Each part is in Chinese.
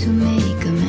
to make a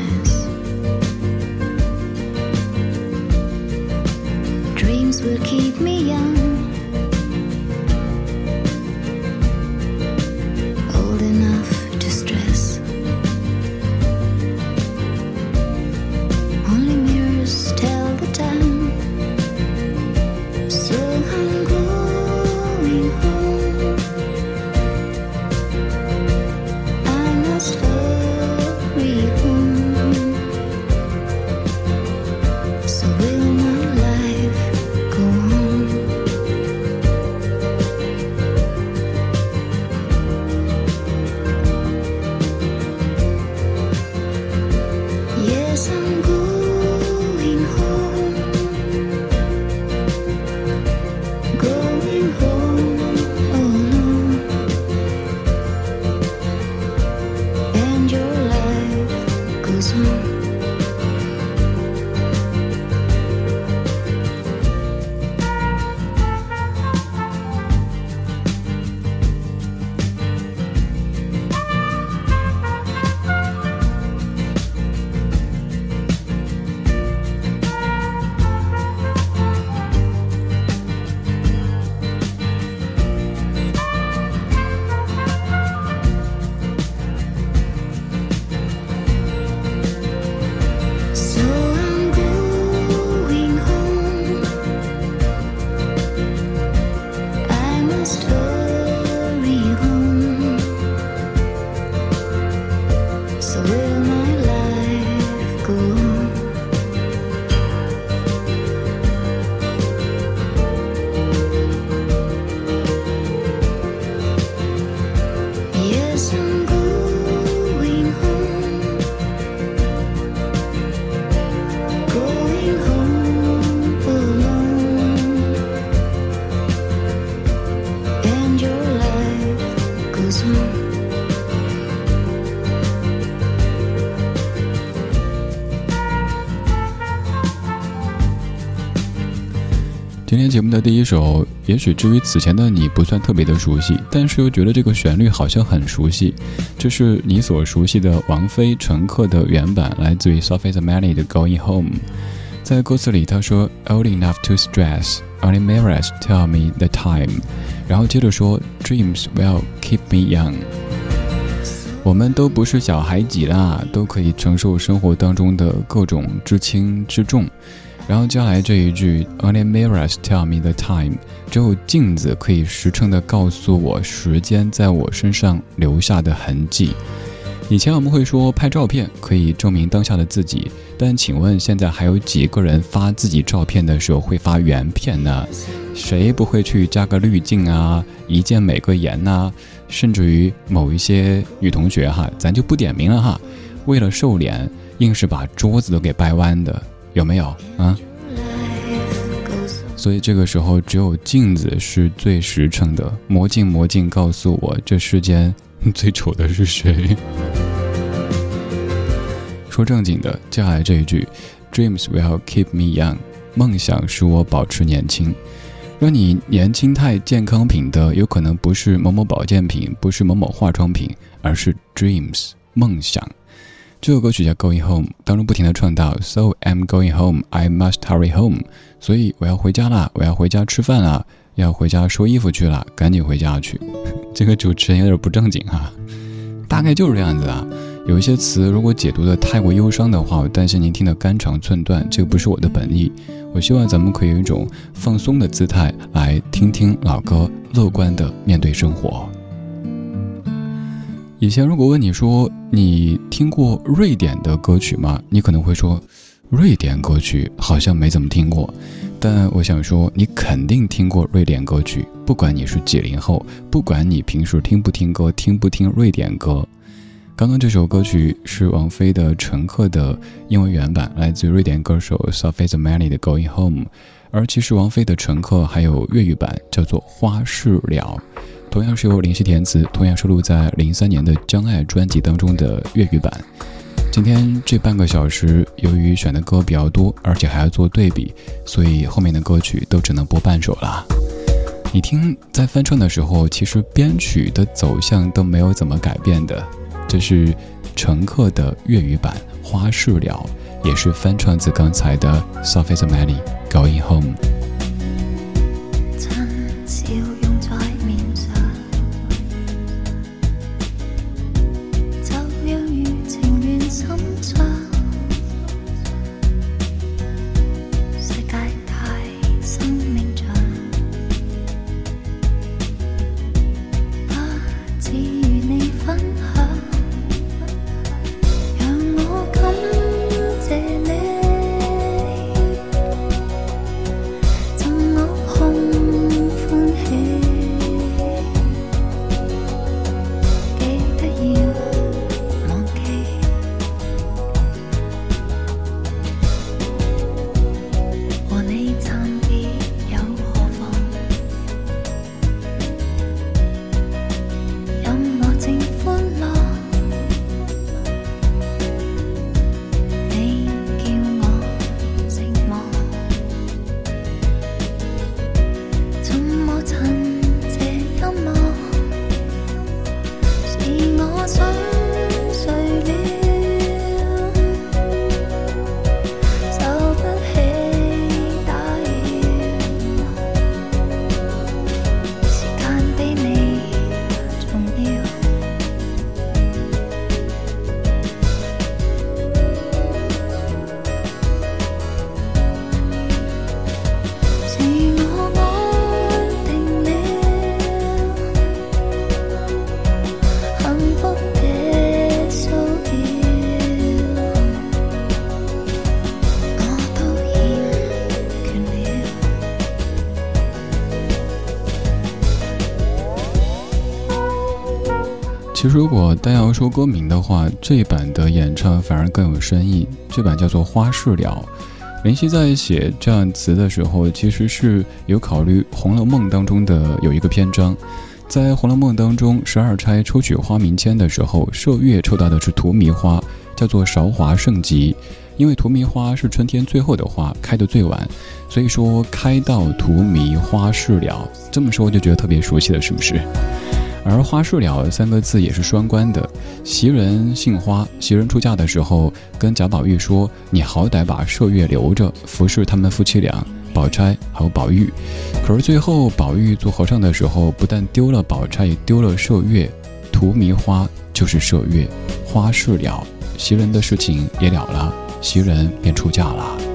今天节目的第一首，也许至于此前的你不算特别的熟悉，但是又觉得这个旋律好像很熟悉。这是你所熟悉的王菲《乘客》的原版，来自于 Sophie Zamani 的《Going Home》。在歌词里，他说：“Old enough to stress, only mirrors tell me the time。”然后接着说：“Dreams will keep me young。”我们都不是小孩几啦，都可以承受生活当中的各种之轻之重。然后接下来这一句，Only mirrors tell me the time，只有镜子可以实诚地告诉我时间在我身上留下的痕迹。以前我们会说拍照片可以证明当下的自己，但请问现在还有几个人发自己照片的时候会发原片呢？谁不会去加个滤镜啊，一键美个颜呐？甚至于某一些女同学哈，咱就不点名了哈，为了瘦脸。硬是把桌子都给掰弯的，有没有啊？所以这个时候，只有镜子是最实诚的。魔镜，魔镜，告诉我，这世间最丑的是谁？说正经的，接下来这一句，Dreams will keep me young，梦想使我保持年轻。让你年轻态健康品的，有可能不是某某保健品，不是某某化妆品，而是 Dreams 梦想。这首歌曲叫《Going Home》，当中不停的唱到 “So I'm going home, I must hurry home”，所以我要回家啦，我要回家吃饭啦，要回家收衣服去了，赶紧回家去。这个主持人有点不正经哈，大概就是这样子啊。有一些词如果解读的太过忧伤的话，我担心您听得肝肠寸断，这个不是我的本意。我希望咱们可以用一种放松的姿态来听听老歌，乐观的面对生活。以前如果问你说你听过瑞典的歌曲吗？你可能会说，瑞典歌曲好像没怎么听过。但我想说，你肯定听过瑞典歌曲，不管你是几零后，不管你平时听不听歌，听不听瑞典歌。刚刚这首歌曲是王菲的《乘客》的英文原版，来自瑞典歌手 Sophie z m a n i 的《Going Home》。而其实王菲的《乘客》还有粤语版，叫做《花事了》。同样是由林夕填词，同样收录在零三年的《将爱》专辑当中的粤语版。今天这半个小时，由于选的歌比较多，而且还要做对比，所以后面的歌曲都只能播半首了。你听，在翻唱的时候，其实编曲的走向都没有怎么改变的。这是《乘客》的粤语版《花事了》，也是翻唱自刚才的 Sophie z a m a n i Going Home》。其实，如果单要说歌名的话，这一版的演唱反而更有深意。这版叫做《花事了》。林夕在写这样词的时候，其实是有考虑《红楼梦》当中的有一个篇章。在《红楼梦》当中，十二钗抽取花名签的时候，麝月抽到的是荼蘼花，叫做韶华盛极。因为荼蘼花是春天最后的花，开得最晚，所以说开到荼蘼花事了。这么说就觉得特别熟悉了，是不是？而花事了三个字也是双关的，袭人姓花，袭人出嫁的时候跟贾宝玉说：“你好歹把麝月留着，服侍他们夫妻俩，宝钗还有宝玉。”可是最后宝玉做和尚的时候，不但丢了宝钗，也丢了麝月，荼蘼花就是麝月，花事了，袭人的事情也了了，袭人便出嫁了。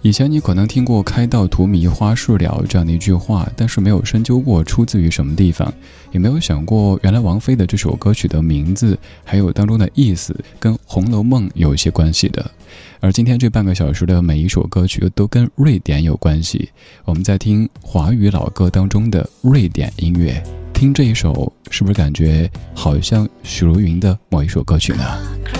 以前你可能听过“开到荼蘼花树了”这样的一句话，但是没有深究过出自于什么地方，也没有想过原来王菲的这首歌曲的名字还有当中的意思跟《红楼梦》有一些关系的。而今天这半个小时的每一首歌曲都跟瑞典有关系，我们在听华语老歌当中的瑞典音乐。听这一首，是不是感觉好像许茹芸的某一首歌曲呢？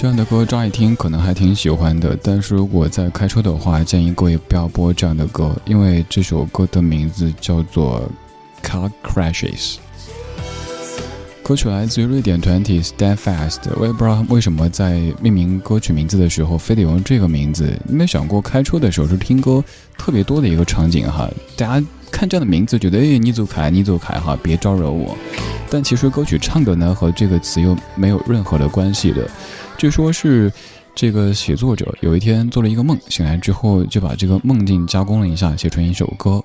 这样的歌乍一听可能还挺喜欢的，但是如果在开车的话，建议各位不要播这样的歌，因为这首歌的名字叫做《Car Crashes》。歌曲来自于瑞典团体 Stand Fast，我也不知道为什么在命名歌曲名字的时候非得用这个名字。你没想过开车的时候是听歌特别多的一个场景哈？大家看这样的名字觉得哎，你走开，你走开哈，别招惹我。但其实歌曲唱的呢和这个词又没有任何的关系的。据说，是这个写作者有一天做了一个梦，醒来之后就把这个梦境加工了一下，写成一首歌。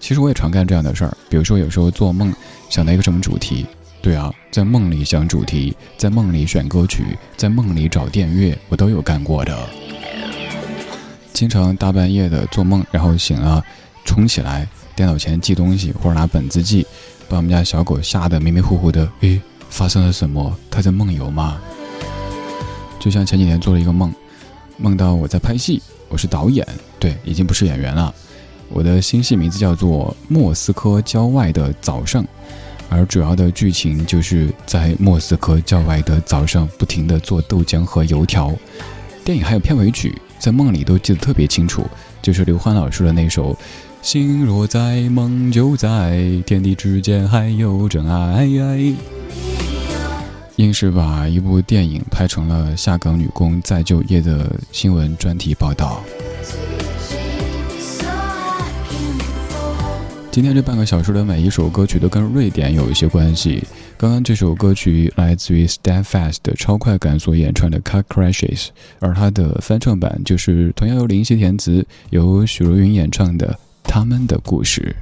其实我也常干这样的事儿，比如说有时候做梦想到一个什么主题，对啊，在梦里想主题，在梦里选歌曲，在梦里找电乐，我都有干过的。经常大半夜的做梦，然后醒了，冲起来电脑前记东西，或者拿本子记，把我们家小狗吓得迷迷糊糊的。诶，发生了什么？它在梦游吗？就像前几天做了一个梦，梦到我在拍戏，我是导演，对，已经不是演员了。我的新戏名字叫做《莫斯科郊外的早上》，而主要的剧情就是在莫斯科郊外的早上，不停地做豆浆和油条。电影还有片尾曲，在梦里都记得特别清楚，就是刘欢老师的那首《心若在梦就在天地之间还有真爱》。硬是把一部电影拍成了下岗女工再就业的新闻专题报道。今天这半个小时的每一首歌曲都跟瑞典有一些关系。刚刚这首歌曲来自于 Stand Fast 的超快感所演唱的《Car Crashes》，而它的翻唱版就是同样由林夕填词、由许茹芸演唱的《他们的故事》。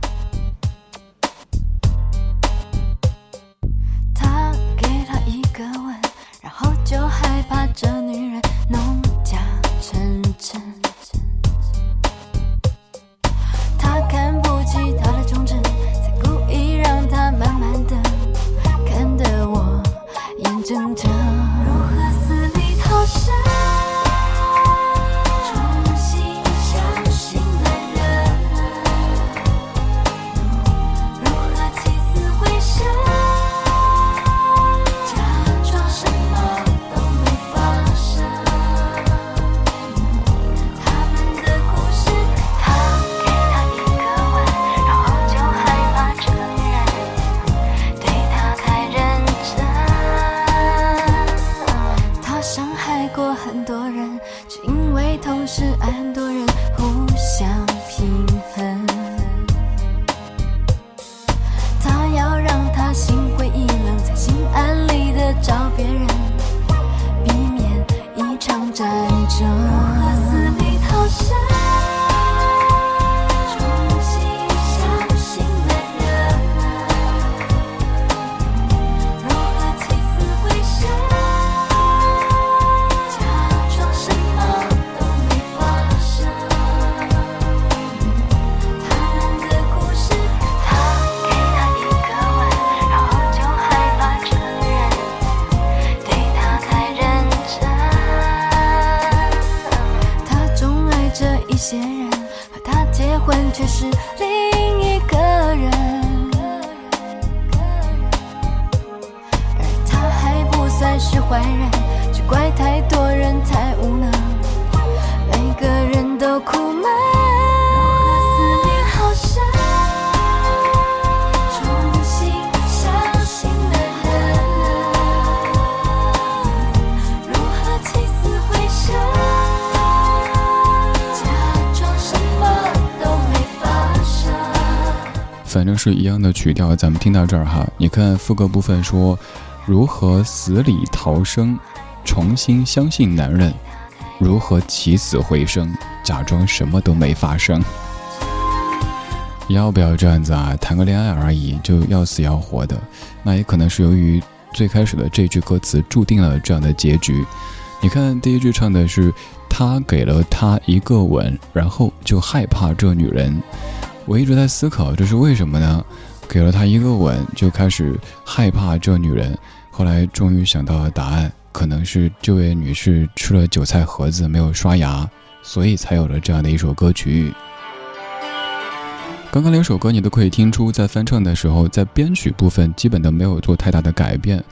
反正是一样的曲调。咱们听到这儿哈，你看副歌部分说，如何死里逃生，重新相信男人，如何起死回生，假装什么都没发生。要不要这样子啊？谈个恋爱而已，就要死要活的，那也可能是由于最开始的这句歌词注定了这样的结局。你看第一句唱的是他给了他一个吻，然后就害怕这女人。我一直在思考这是为什么呢？给了他一个吻就开始害怕这女人，后来终于想到了答案，可能是这位女士吃了韭菜盒子没有刷牙，所以才有了这样的一首歌曲。刚刚两首歌，你都可以听出，在翻唱的时候，在编曲部分基本都没有做太大的改变。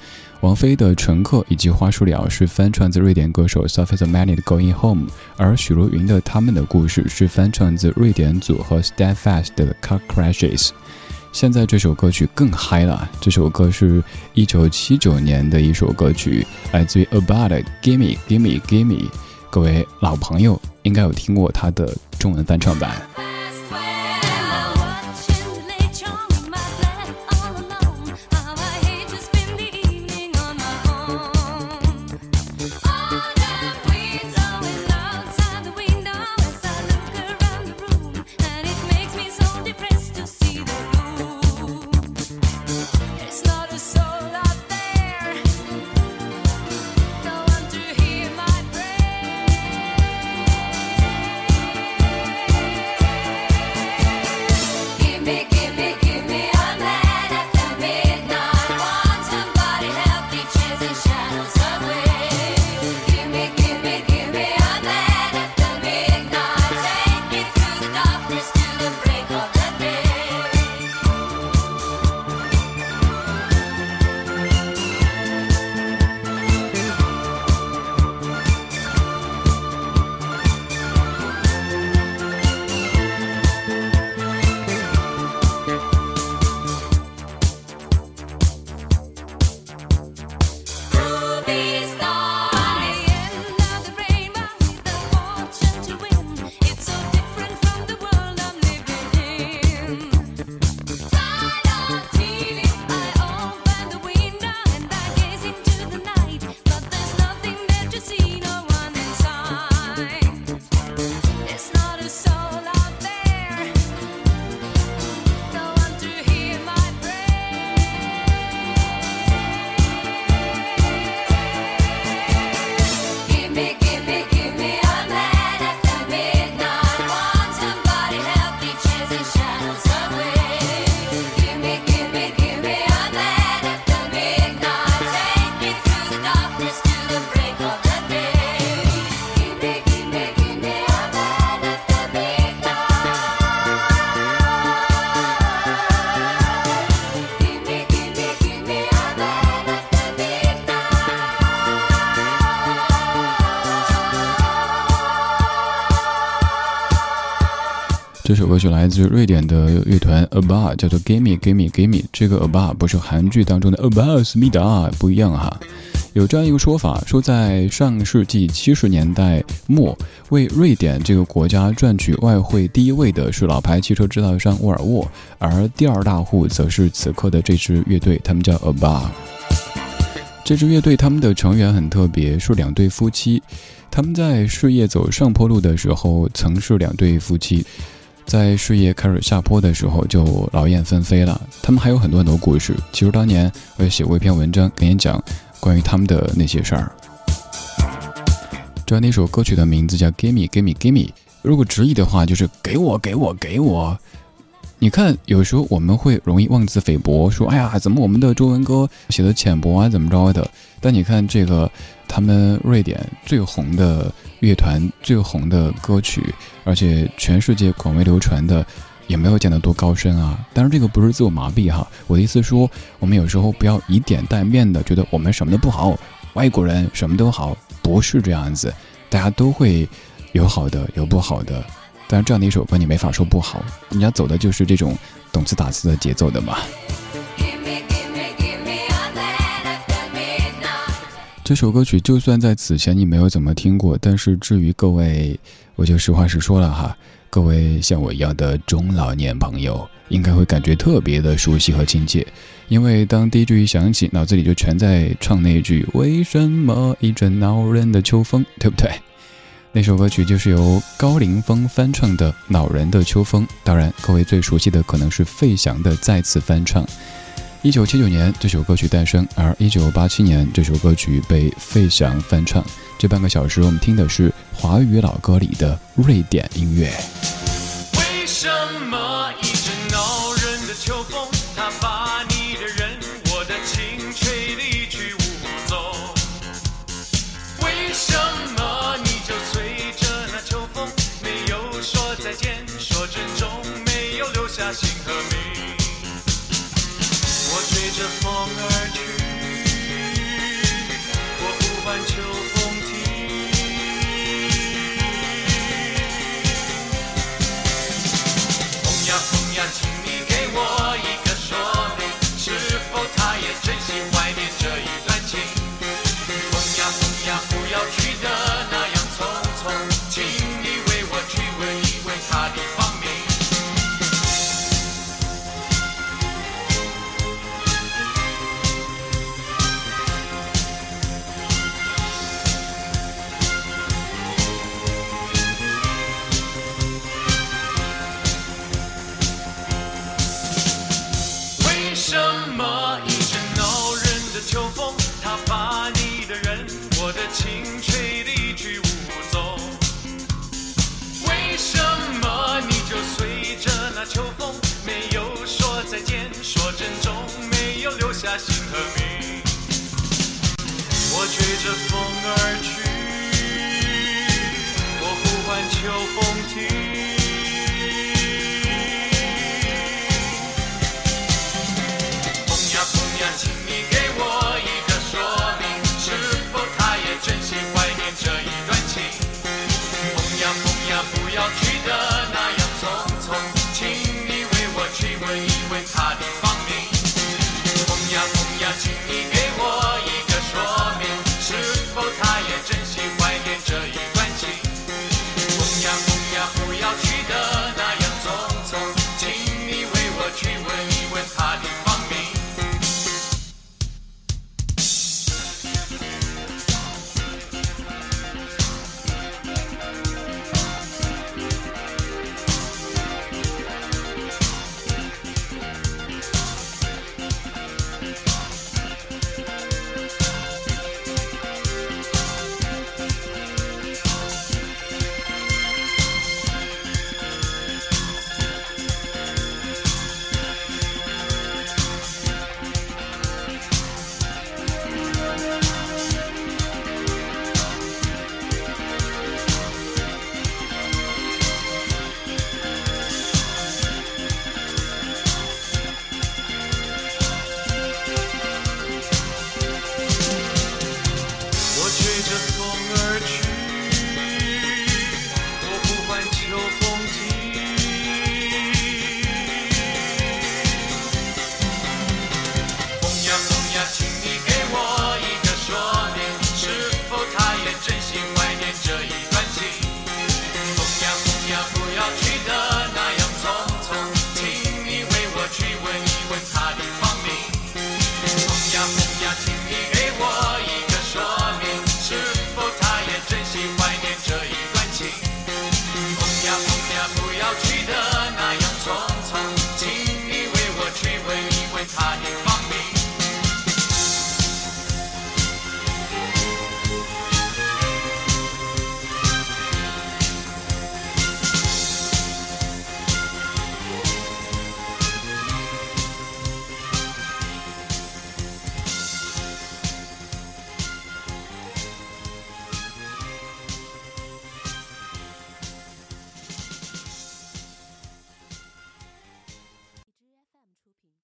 王菲的《乘客》以及《花束鸟》是翻唱自瑞典歌手 Sophie Manny 的《Going Home》，而许茹芸的《他们的故事》是翻唱自瑞典组合 Steadfast 的《Car Crashes》。现在这首歌曲更嗨了，这首歌是一九七九年的一首歌曲，来自于 About 的《Gimme Gimme Gimme》。各位老朋友应该有听过它的中文翻唱版。是来自瑞典的乐团 ABBA，叫做 Gimme Gimme Gimme。这个 ABBA 不是韩剧当中的 ABBA 思密达，不一样哈。有这样一个说法，说在上世纪七十年代末，为瑞典这个国家赚取外汇第一位的是老牌汽车制造商沃尔沃，而第二大户则是此刻的这支乐队，他们叫 ABBA。这支乐队他们的成员很特别，是两对夫妻。他们在事业走上坡路的时候，曾是两对夫妻。在事业开始下坡的时候，就劳燕分飞了。他们还有很多很多故事。其实当年我也写过一篇文章，给你讲关于他们的那些事儿。这那首歌曲的名字叫《Gimme Gimme Gimme》，如果直译的话就是“给我给我给我”。你看，有时候我们会容易妄自菲薄，说：“哎呀，怎么我们的中文歌写的浅薄啊，怎么着的？”但你看这个，他们瑞典最红的乐团、最红的歌曲，而且全世界广为流传的，也没有见得多高深啊。当然，这个不是自我麻痹哈。我的意思说，我们有时候不要以点带面的觉得我们什么都不好，外国人什么都好，不是这样子。大家都会有好的，有不好的。但是这样的一首歌，你没法说不好，人家走的就是这种动词打词的节奏的嘛。这首歌曲就算在此前你没有怎么听过，但是至于各位，我就实话实说了哈，各位像我一样的中老年朋友，应该会感觉特别的熟悉和亲切，因为当第一句一响起，脑子里就全在唱那句“为什么一阵恼人的秋风”，对不对？那首歌曲就是由高凌风翻唱的《恼人的秋风》，当然，各位最熟悉的可能是费翔的再次翻唱。一九七九年，这首歌曲诞生，而一九八七年，这首歌曲被费翔翻唱。这半个小时，我们听的是华语老歌里的瑞典音乐。为什么